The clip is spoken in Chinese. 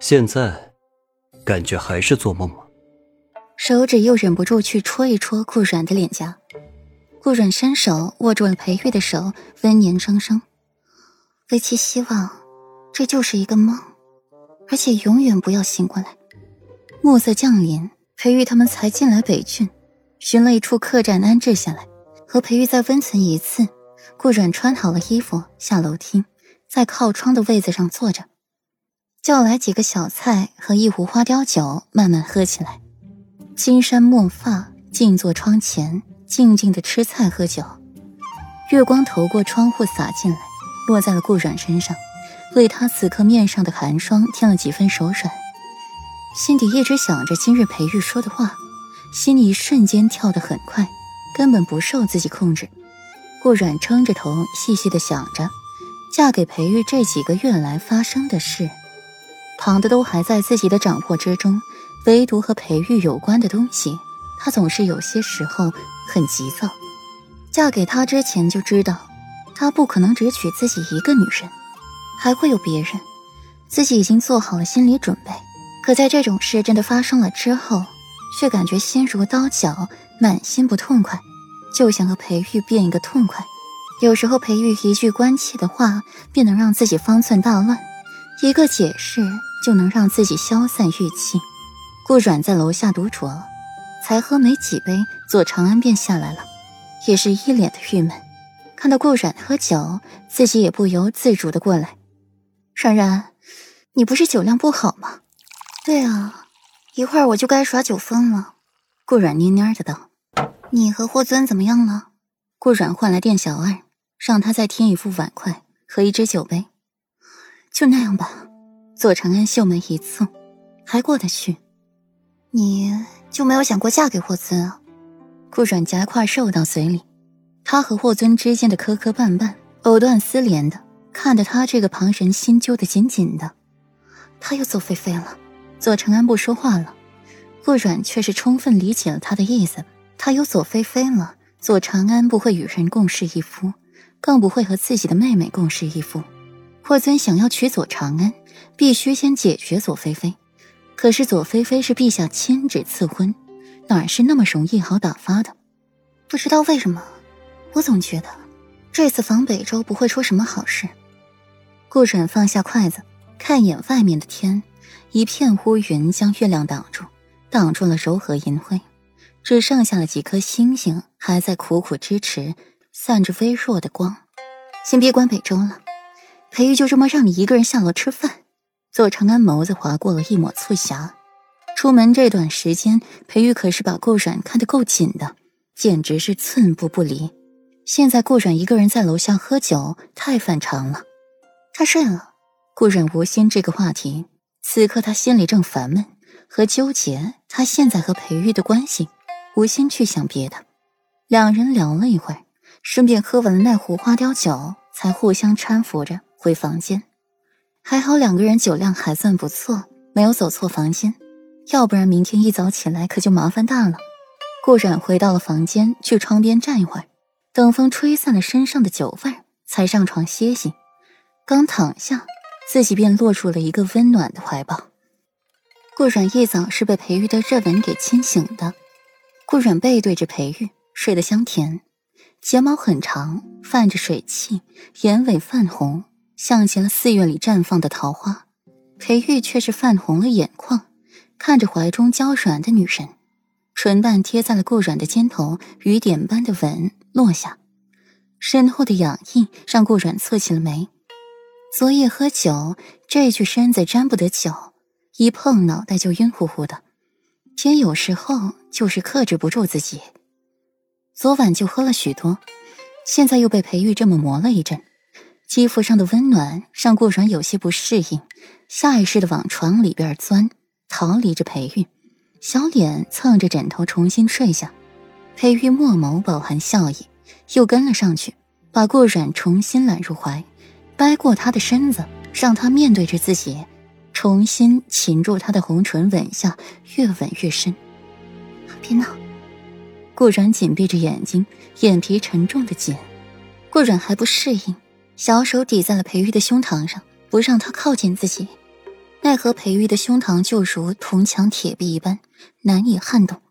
现在，感觉还是做梦吗？手指又忍不住去戳一戳顾软的脸颊，顾软伸手握住了裴玉的手，温言生生。唯其希望，这就是一个梦，而且永远不要醒过来。暮色降临，裴玉他们才进来北郡，寻了一处客栈安置下来，和裴玉再温存一次。顾软穿好了衣服，下楼梯，在靠窗的位子上坐着，叫来几个小菜和一壶花雕酒，慢慢喝起来。金山墨发，静坐窗前，静静的吃菜喝酒。月光透过窗户洒进来，落在了顾软身上，为他此刻面上的寒霜添了几分手软。心底一直想着今日裴玉说的话，心里瞬间跳得很快，根本不受自己控制。顾软撑着头，细细的想着嫁给裴玉这几个月来发生的事，旁的都还在自己的掌握之中。唯独和裴玉有关的东西，他总是有些时候很急躁。嫁给他之前就知道，他不可能只娶自己一个女人，还会有别人。自己已经做好了心理准备，可在这种事真的发生了之后，却感觉心如刀绞，满心不痛快，就想和裴玉变一个痛快。有时候裴玉一句关切的话，便能让自己方寸大乱；一个解释，就能让自己消散郁气。顾软在楼下独酌，才喝没几杯，左长安便下来了，也是一脸的郁闷。看到顾软喝酒，自己也不由自主的过来。冉冉，你不是酒量不好吗？对啊，一会儿我就该耍酒疯了。顾软蔫蔫的道：“你和霍尊怎么样了？”顾软唤来店小二，让他再添一副碗筷和一只酒杯。就那样吧。左长安秀眉一蹙，还过得去。你就没有想过嫁给霍尊啊？顾软夹块肉到嘴里，他和霍尊之间的磕磕绊绊、藕断丝连的，看得他这个旁人心揪得紧紧的。他又做菲菲了。左承安不说话了，顾软却是充分理解了他的意思。他有左菲菲了，左长安不会与人共侍一夫，更不会和自己的妹妹共侍一夫。霍尊想要娶左长安，必须先解决左菲菲。可是左菲菲是陛下亲旨赐婚，哪是那么容易好打发的？不知道为什么，我总觉得这次访北周不会出什么好事。顾准放下筷子，看一眼外面的天，一片乌云将月亮挡住，挡住了柔和银辉，只剩下了几颗星星还在苦苦支持，散着微弱的光。先别管北周了，裴玉就这么让你一个人下楼吃饭？左长安眸子划过了一抹促狭。出门这段时间，裴玉可是把顾软看得够紧的，简直是寸步不离。现在顾软一个人在楼下喝酒，太反常了。他睡了。顾软无心这个话题，此刻他心里正烦闷和纠结，他现在和裴玉的关系，无心去想别的。两人聊了一会儿，顺便喝完了那壶花雕酒，才互相搀扶着回房间。还好两个人酒量还算不错，没有走错房间，要不然明天一早起来可就麻烦大了。顾染回到了房间，去窗边站一会儿，等风吹散了身上的酒味，才上床歇息。刚躺下，自己便落入了一个温暖的怀抱。顾染一早是被裴玉的热吻给亲醒的，顾染背对着裴玉睡得香甜，睫毛很长，泛着水汽，眼尾泛红。像极了寺院里绽放的桃花，裴玉却是泛红了眼眶，看着怀中娇软的女人，唇瓣贴在了顾软的肩头，雨点般的吻落下，身后的痒意让顾软蹙起了眉。昨夜喝酒，这具身子沾不得酒，一碰脑袋就晕乎乎的，偏有时候就是克制不住自己。昨晚就喝了许多，现在又被裴玉这么磨了一阵。肌肤上的温暖让顾软有些不适应，下意识的往床里边钻，逃离着裴玉，小脸蹭着枕头重新睡下。裴玉墨眸饱含笑意，又跟了上去，把顾软重新揽入怀，掰过他的身子，让他面对着自己，重新擒住他的红唇，吻下，越吻越深。别闹！顾软紧闭着眼睛，眼皮沉重的紧。顾软还不适应。小手抵在了裴玉的胸膛上，不让他靠近自己。奈何裴玉的胸膛就如铜墙铁壁一般，难以撼动。